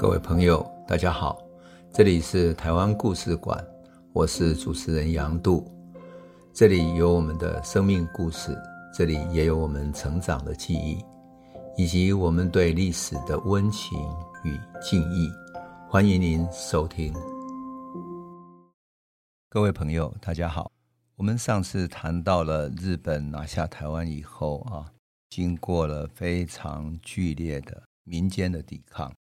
各位朋友，大家好，这里是台湾故事馆，我是主持人杨度，这里有我们的生命故事，这里也有我们成长的记忆，以及我们对历史的温情与敬意。欢迎您收听。各位朋友，大家好，我们上次谈到了日本拿下台湾以后啊，经过了非常剧烈的民间的抵抗。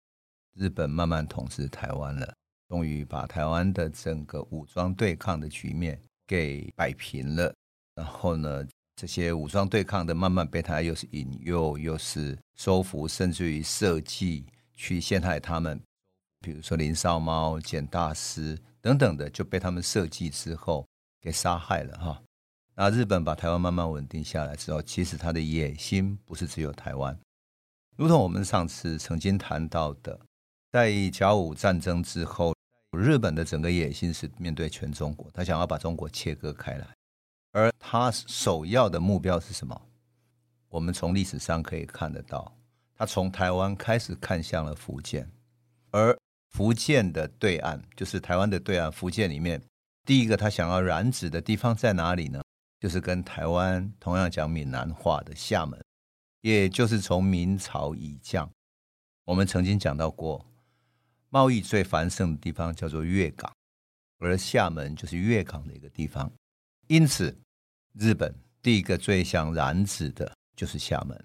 日本慢慢统治台湾了，终于把台湾的整个武装对抗的局面给摆平了。然后呢，这些武装对抗的慢慢被他又是引诱，又是收服，甚至于设计去陷害他们，比如说林少猫、简大师等等的，就被他们设计之后给杀害了哈。那日本把台湾慢慢稳定下来之后，其实他的野心不是只有台湾，如同我们上次曾经谈到的。在甲午战争之后，日本的整个野心是面对全中国，他想要把中国切割开来，而他首要的目标是什么？我们从历史上可以看得到，他从台湾开始看向了福建，而福建的对岸就是台湾的对岸，福建里面第一个他想要染指的地方在哪里呢？就是跟台湾同样讲闽南话的厦门，也就是从明朝以降，我们曾经讲到过。贸易最繁盛的地方叫做粤港，而厦门就是粤港的一个地方，因此日本第一个最想染指的就是厦门，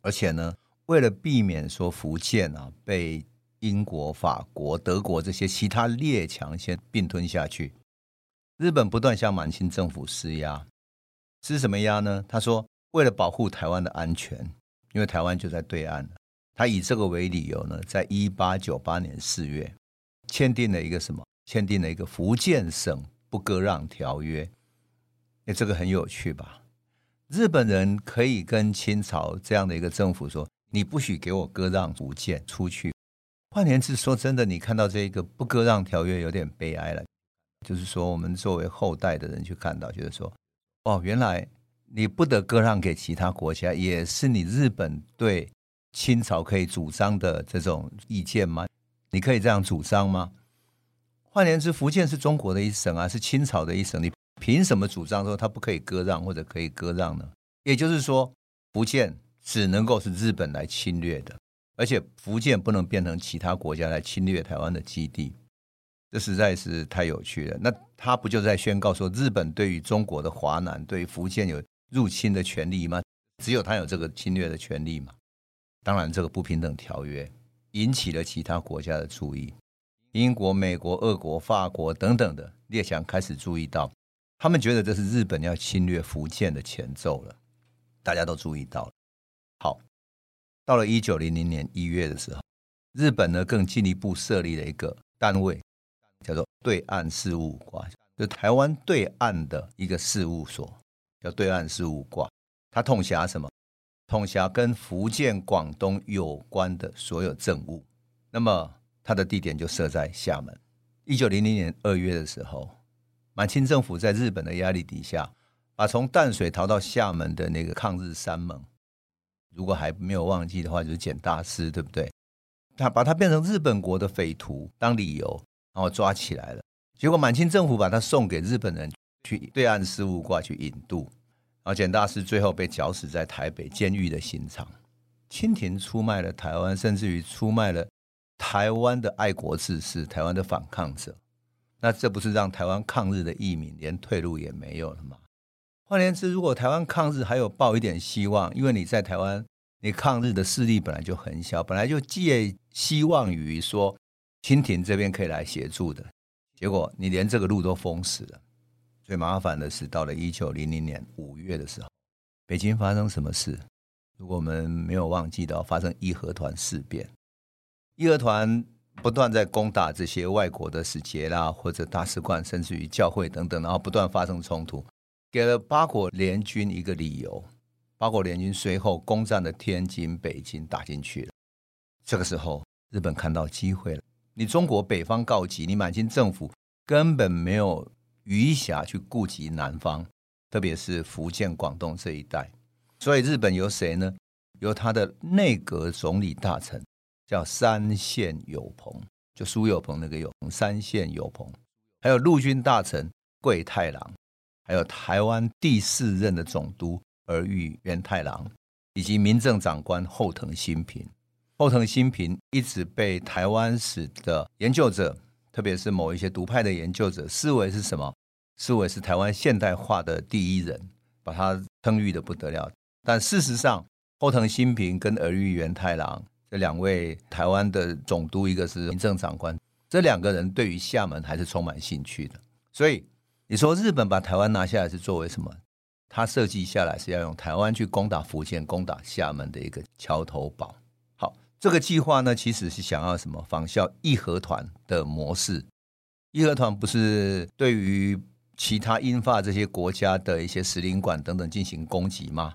而且呢，为了避免说福建啊被英国、法国、德国这些其他列强先并吞下去，日本不断向满清政府施压，施什么压呢？他说，为了保护台湾的安全，因为台湾就在对岸。他以这个为理由呢，在一八九八年四月签订了一个什么？签订了一个福建省不割让条约。哎，这个很有趣吧？日本人可以跟清朝这样的一个政府说：“你不许给我割让福建出去。”换言之，说真的，你看到这个不割让条约有点悲哀了。就是说，我们作为后代的人去看到，就是说，哦，原来你不得割让给其他国家，也是你日本对。清朝可以主张的这种意见吗？你可以这样主张吗？换言之，福建是中国的一省啊，是清朝的一省，你凭什么主张说它不可以割让或者可以割让呢？也就是说，福建只能够是日本来侵略的，而且福建不能变成其他国家来侵略台湾的基地，这实在是太有趣了。那他不就在宣告说，日本对于中国的华南、对于福建有入侵的权利吗？只有他有这个侵略的权利吗？当然，这个不平等条约引起了其他国家的注意，英国、美国、俄国、法国等等的列强开始注意到，他们觉得这是日本要侵略福建的前奏了。大家都注意到了。好，到了一九零零年一月的时候，日本呢更进一步设立了一个单位，叫做对岸事务挂，就台湾对岸的一个事务所，叫对岸事务挂，它统辖什么？统辖跟福建、广东有关的所有政务，那么它的地点就设在厦门。一九零零年二月的时候，满清政府在日本的压力底下，把从淡水逃到厦门的那个抗日三盟，如果还没有忘记的话，就是简大师，对不对？他把他变成日本国的匪徒当理由，然后抓起来了。结果满清政府把他送给日本人去对岸事务挂去引渡。而简大师最后被绞死在台北监狱的刑场，清廷出卖了台湾，甚至于出卖了台湾的爱国志士、台湾的反抗者。那这不是让台湾抗日的义民连退路也没有了吗？换言之，如果台湾抗日还有抱一点希望，因为你在台湾，你抗日的势力本来就很小，本来就寄希望于说清廷这边可以来协助的，结果你连这个路都封死了。最麻烦的是，到了一九零零年五月的时候，北京发生什么事？如果我们没有忘记到，发生义和团事变，义和团不断在攻打这些外国的使节啦，或者大使馆，甚至于教会等等，然后不断发生冲突，给了八国联军一个理由。八国联军随后攻占了天津、北京，打进去了。这个时候，日本看到机会了。你中国北方告急，你满清政府根本没有。余暇去顾及南方，特别是福建、广东这一带，所以日本由谁呢？由他的内阁总理大臣叫山县有朋，就苏有朋那个有朋，山县有朋，还有陆军大臣桂太郎，还有台湾第四任的总督儿玉源太郎，以及民政长官后藤新平。后藤新平一直被台湾史的研究者，特别是某一些独派的研究者，视为是什么？视为是台湾现代化的第一人，把他称誉的不得了。但事实上，后藤新平跟儿玉源太郎这两位台湾的总督，一个是民政长官，这两个人对于厦门还是充满兴趣的。所以你说日本把台湾拿下来是作为什么？他设计下来是要用台湾去攻打福建、攻打厦门的一个桥头堡。好，这个计划呢，其实是想要什么？仿效义和团的模式。义和团不是对于其他英法这些国家的一些使领馆等等进行攻击吗？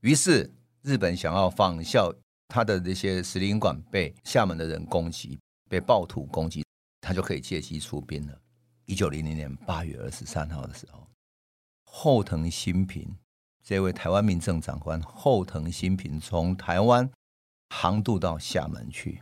于是日本想要仿效他的这些使领馆被厦门的人攻击，被暴徒攻击，他就可以借机出兵了。一九零零年八月二十三号的时候，后藤新平这位台湾民政长官后藤新平从台湾航渡到厦门去。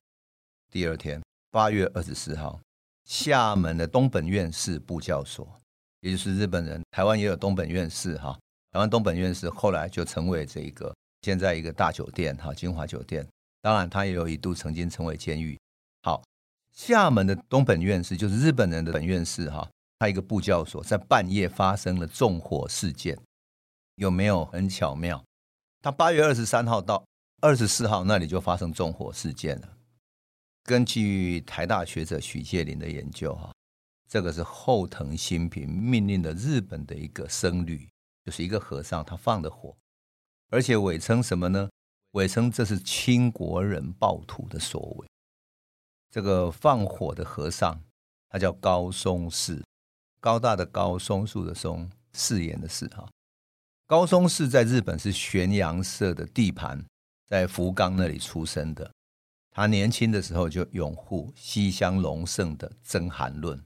第二天八月二十四号，厦门的东本愿寺部教所。也就是日本人，台湾也有东本院士哈。台湾东本院士后来就成为这一个现在一个大酒店哈，金华酒店。当然，他也有一度曾经成为监狱。好，厦门的东本院士就是日本人的本院士哈，他一个部教所在半夜发生了纵火事件，有没有很巧妙？他八月二十三号到二十四号那里就发生纵火事件了。根据台大学者许介林的研究哈。这个是后藤新平命令的日本的一个僧侣，就是一个和尚，他放的火，而且伪称什么呢？伪称这是清国人暴徒的所为。这个放火的和尚，他叫高松氏，高大的高，松树的松，誓言的誓哈。高松氏在日本是玄洋社的地盘，在福冈那里出生的。他年轻的时候就拥护西乡隆盛的征韩论。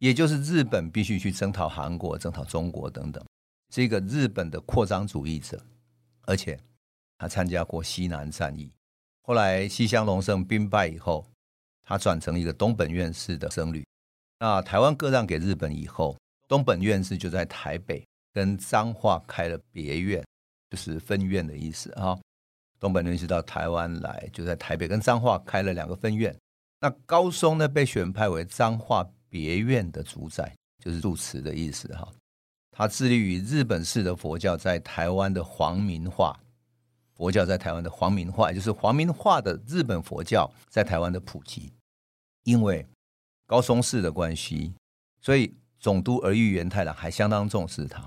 也就是日本必须去征讨韩国、征讨中国等等，是一个日本的扩张主义者，而且他参加过西南战役。后来西乡隆盛兵败以后，他转成一个东本院寺的僧侣。那台湾割让给日本以后，东本院寺就在台北跟彰化开了别院，就是分院的意思啊。东本院寺到台湾来，就在台北跟彰化开了两个分院。那高松呢，被选派为彰化。别院的主宰就是住持的意思哈，他致力于日本式的佛教在台湾的皇民化，佛教在台湾的皇民化，就是皇民化的日本佛教在台湾的普及。因为高松氏的关系，所以总督儿玉源太郎还相当重视他。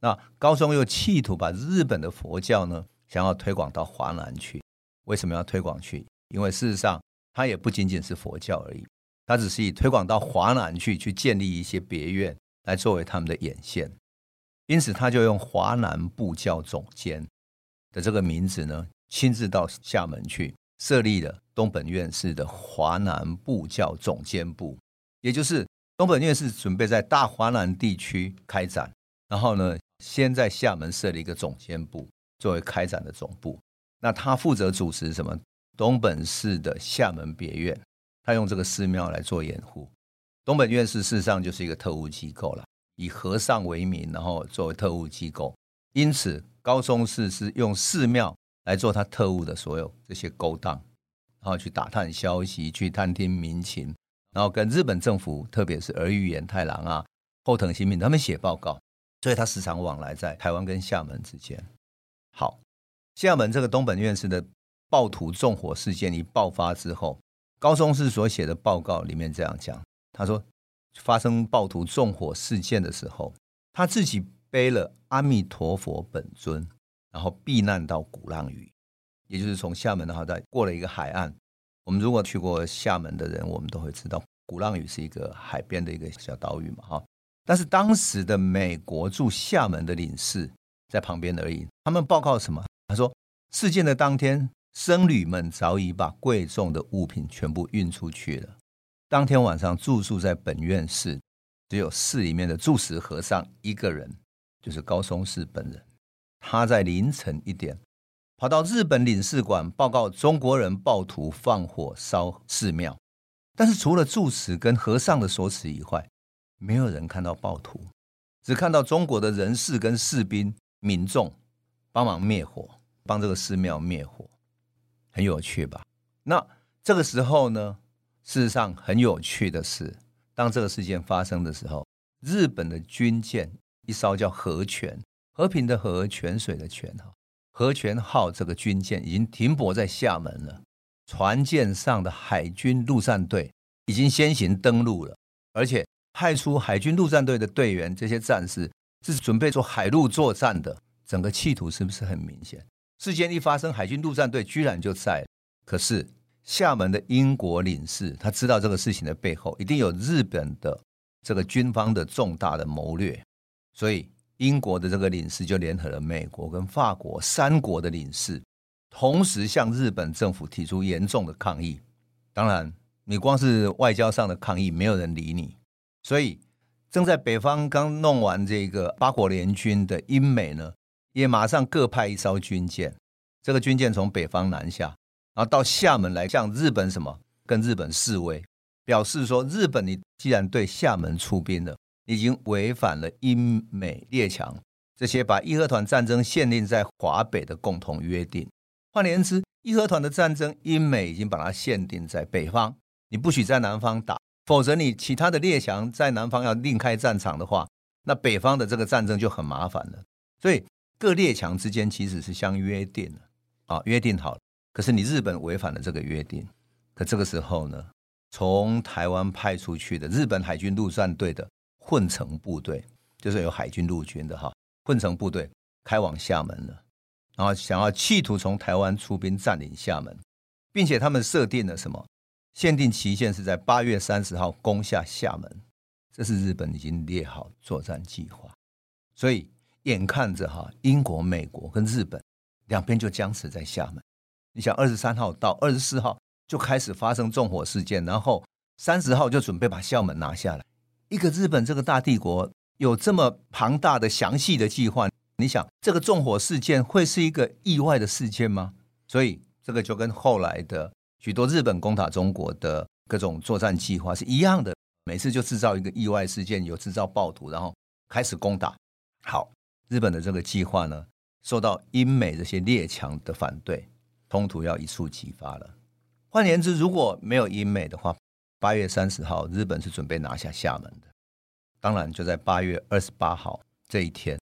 那高松又企图把日本的佛教呢，想要推广到华南去。为什么要推广去？因为事实上，它也不仅仅是佛教而已。他只是以推广到华南去，去建立一些别院来作为他们的眼线，因此他就用华南布教总监的这个名字呢，亲自到厦门去设立了东本院寺的华南布教总监部，也就是东本院寺准备在大华南地区开展，然后呢，先在厦门设立一个总监部作为开展的总部，那他负责主持什么？东本寺的厦门别院。他用这个寺庙来做掩护，东本院寺事实上就是一个特务机构了，以和尚为名，然后作为特务机构。因此，高松氏是用寺庙来做他特务的所有这些勾当，然后去打探消息，去探听民情，然后跟日本政府，特别是儿玉源太郎啊、后藤新平他们写报告。所以他时常往来在台湾跟厦门之间。好，厦门这个东本院寺的暴徒纵火事件一爆发之后。高松氏所写的报告里面这样讲，他说，发生暴徒纵火事件的时候，他自己背了阿弥陀佛本尊，然后避难到鼓浪屿，也就是从厦门的话在过了一个海岸。我们如果去过厦门的人，我们都会知道，鼓浪屿是一个海边的一个小岛屿嘛，哈。但是当时的美国驻厦门的领事在旁边而已。他们报告什么？他说，事件的当天。僧侣们早已把贵重的物品全部运出去了。当天晚上住宿在本院寺，只有寺里面的住持和尚一个人，就是高松氏本人。他在凌晨一点跑到日本领事馆报告中国人暴徒放火烧寺庙。但是除了住持跟和尚的说辞以外，没有人看到暴徒，只看到中国的人士跟士兵、民众帮忙灭火，帮这个寺庙灭火，很有趣吧？那这个时候呢，事实上很有趣的是，当这个事件发生的时候，日本的军舰一艘叫和泉，和平的和，泉水的泉哈，和泉号这个军舰已经停泊在厦门了。船舰上的海军陆战队已经先行登陆了，而且派出海军陆战队的队员，这些战士是准备做海陆作战的。整个企图是不是很明显？事件一发生，海军陆战队居然就在。可是厦门的英国领事他知道这个事情的背后一定有日本的这个军方的重大的谋略，所以英国的这个领事就联合了美国跟法国三国的领事。同时向日本政府提出严重的抗议。当然，你光是外交上的抗议，没有人理你。所以，正在北方刚弄完这个八国联军的英美呢，也马上各派一艘军舰。这个军舰从北方南下，然后到厦门来向日本什么？跟日本示威，表示说：日本你既然对厦门出兵了，已经违反了英美列强这些把义和团战争限定在华北的共同约定。换言之，义和团的战争，英美已经把它限定在北方，你不许在南方打，否则你其他的列强在南方要另开战场的话，那北方的这个战争就很麻烦了。所以各列强之间其实是相约定了啊，约定好了。可是你日本违反了这个约定，可这个时候呢，从台湾派出去的日本海军陆战队的混成部队，就是有海军陆军的哈，混成部队开往厦门了。然后想要企图从台湾出兵占领厦门，并且他们设定了什么？限定期限是在八月三十号攻下厦门，这是日本已经列好作战计划。所以眼看着哈，英国、美国跟日本两边就僵持在厦门。你想，二十三号到二十四号就开始发生纵火事件，然后三十号就准备把厦门拿下来。一个日本这个大帝国有这么庞大的详细的计划。你想这个纵火事件会是一个意外的事件吗？所以这个就跟后来的许多日本攻打中国的各种作战计划是一样的，每次就制造一个意外事件，有制造暴徒，然后开始攻打。好，日本的这个计划呢，受到英美这些列强的反对，冲突要一触即发了。换言之，如果没有英美的话，八月三十号日本是准备拿下厦门的。当然，就在八月二十八号这一天。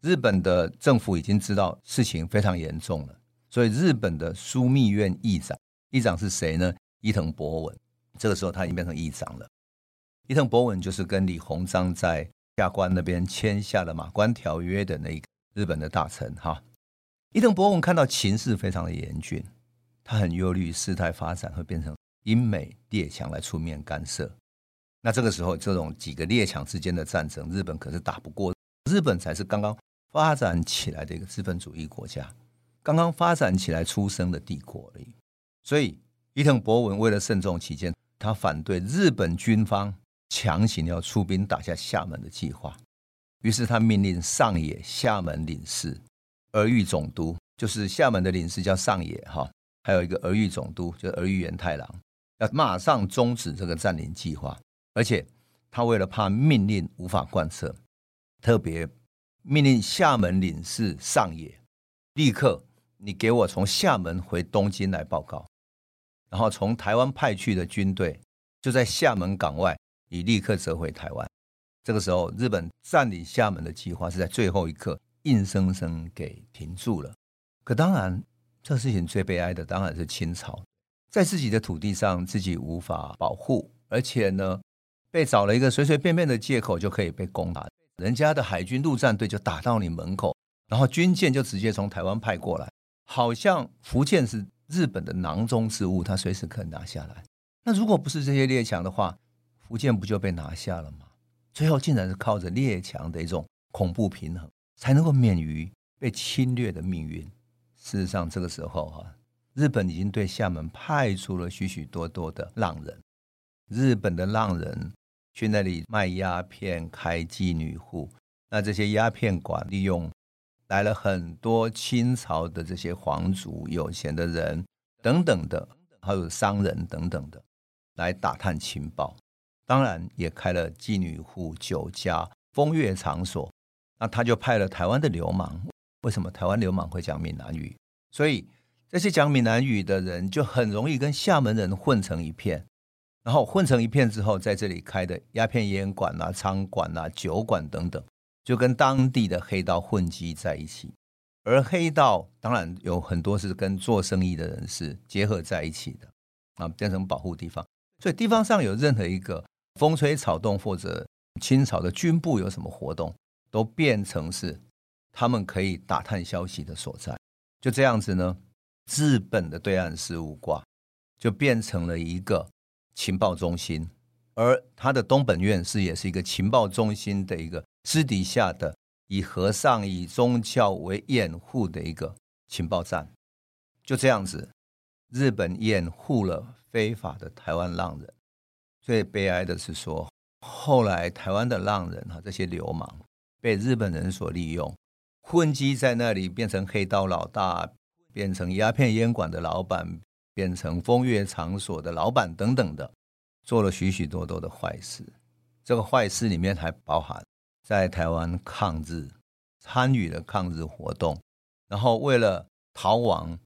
日本的政府已经知道事情非常严重了，所以日本的枢密院议长，议长是谁呢？伊藤博文。这个时候他已经变成议长了。伊藤博文就是跟李鸿章在下关那边签下了马关条约的那一个日本的大臣哈。伊藤博文看到情势非常的严峻，他很忧虑事态发展会变成英美列强来出面干涉。那这个时候，这种几个列强之间的战争，日本可是打不过，日本才是刚刚。发展起来的一个资本主义国家，刚刚发展起来出生的帝国而已。所以伊藤博文为了慎重起见，他反对日本军方强行要出兵打下厦门的计划。于是他命令上野厦门领事、儿玉总督，就是厦门的领事叫上野哈，还有一个儿玉总督，就是儿玉源太郎，要马上终止这个占领计划。而且他为了怕命令无法贯彻，特别。命令厦门领事上野，立刻你给我从厦门回东京来报告，然后从台湾派去的军队就在厦门港外，你立刻折回台湾。这个时候，日本占领厦门的计划是在最后一刻硬生生给停住了。可当然，这事情最悲哀的当然是清朝，在自己的土地上自己无法保护，而且呢，被找了一个随随便便的借口就可以被攻打。人家的海军陆战队就打到你门口，然后军舰就直接从台湾派过来，好像福建是日本的囊中之物，他随时可以拿下来。那如果不是这些列强的话，福建不就被拿下了吗？最后竟然是靠着列强的一种恐怖平衡，才能够免于被侵略的命运。事实上，这个时候哈，日本已经对厦门派出了许许多多的浪人，日本的浪人。去那里卖鸦片、开妓女户，那这些鸦片馆利用来了很多清朝的这些皇族、有钱的人等等的，还有商人等等的，来打探情报。当然也开了妓女户、酒家、风月场所。那他就派了台湾的流氓。为什么台湾流氓会讲闽南语？所以这些讲闽南语的人就很容易跟厦门人混成一片。然后混成一片之后，在这里开的鸦片烟馆啊、餐馆啊、酒馆等等，就跟当地的黑道混迹在一起。而黑道当然有很多是跟做生意的人士结合在一起的啊，变成保护地方。所以地方上有任何一个风吹草动，或者清朝的军部有什么活动，都变成是他们可以打探消息的所在。就这样子呢，日本的对岸事务挂就变成了一个。情报中心，而他的东本院是也是一个情报中心的一个私底下的以和尚以宗教为掩护的一个情报站，就这样子，日本掩护了非法的台湾浪人。最悲哀的是说，后来台湾的浪人哈，这些流氓被日本人所利用，混迹在那里，变成黑道老大，变成鸦片烟馆的老板。变成风月场所的老板等等的，做了许许多多的坏事。这个坏事里面还包含在台湾抗日，参与了抗日活动，然后为了逃亡，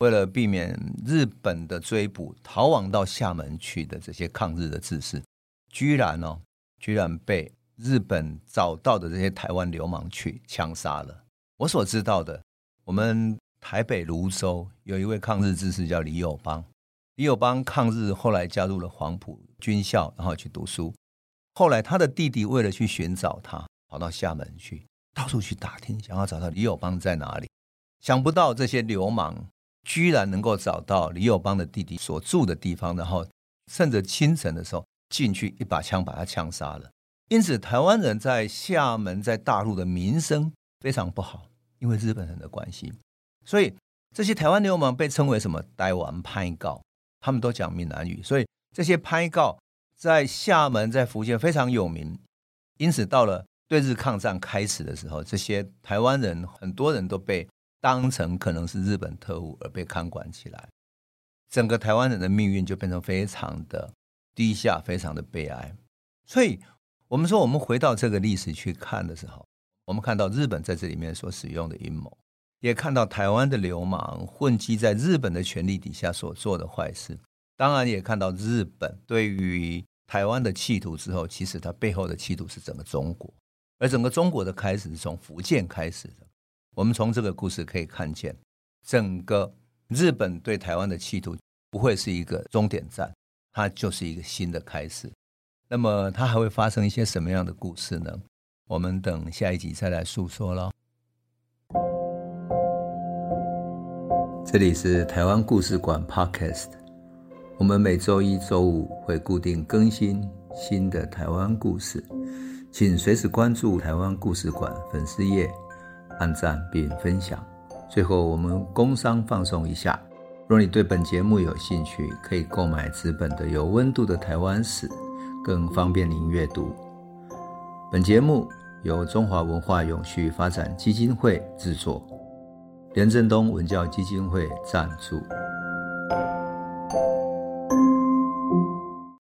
为了避免日本的追捕，逃亡到厦门去的这些抗日的志士，居然哦，居然被日本找到的这些台湾流氓去枪杀了。我所知道的，我们。台北芦洲有一位抗日志士叫李友邦，李友邦抗日后来加入了黄埔军校，然后去读书。后来他的弟弟为了去寻找他，跑到厦门去，到处去打听，想要找到李友邦在哪里。想不到这些流氓居然能够找到李友邦的弟弟所住的地方，然后趁着清晨的时候进去一把枪把他枪杀了。因此，台湾人在厦门在大陆的名声非常不好，因为日本人的关系。所以这些台湾流氓被称为什么“台湾拍告”，他们都讲闽南语，所以这些拍告在厦门、在福建非常有名。因此，到了对日抗战开始的时候，这些台湾人很多人都被当成可能是日本特务而被看管起来，整个台湾人的命运就变成非常的低下，非常的悲哀。所以，我们说，我们回到这个历史去看的时候，我们看到日本在这里面所使用的阴谋。也看到台湾的流氓混迹在日本的权力底下所做的坏事，当然也看到日本对于台湾的企图之后，其实它背后的企图是整个中国，而整个中国的开始是从福建开始的。我们从这个故事可以看见，整个日本对台湾的企图不会是一个终点站，它就是一个新的开始。那么它还会发生一些什么样的故事呢？我们等下一集再来诉说喽。这里是台湾故事馆 Podcast，我们每周一、周五会固定更新新的台湾故事，请随时关注台湾故事馆粉丝页，按赞并分享。最后，我们工商放松一下：若你对本节目有兴趣，可以购买纸本的《有温度的台湾史》，更方便您阅读。本节目由中华文化永续发展基金会制作。连震东文教基金会赞助。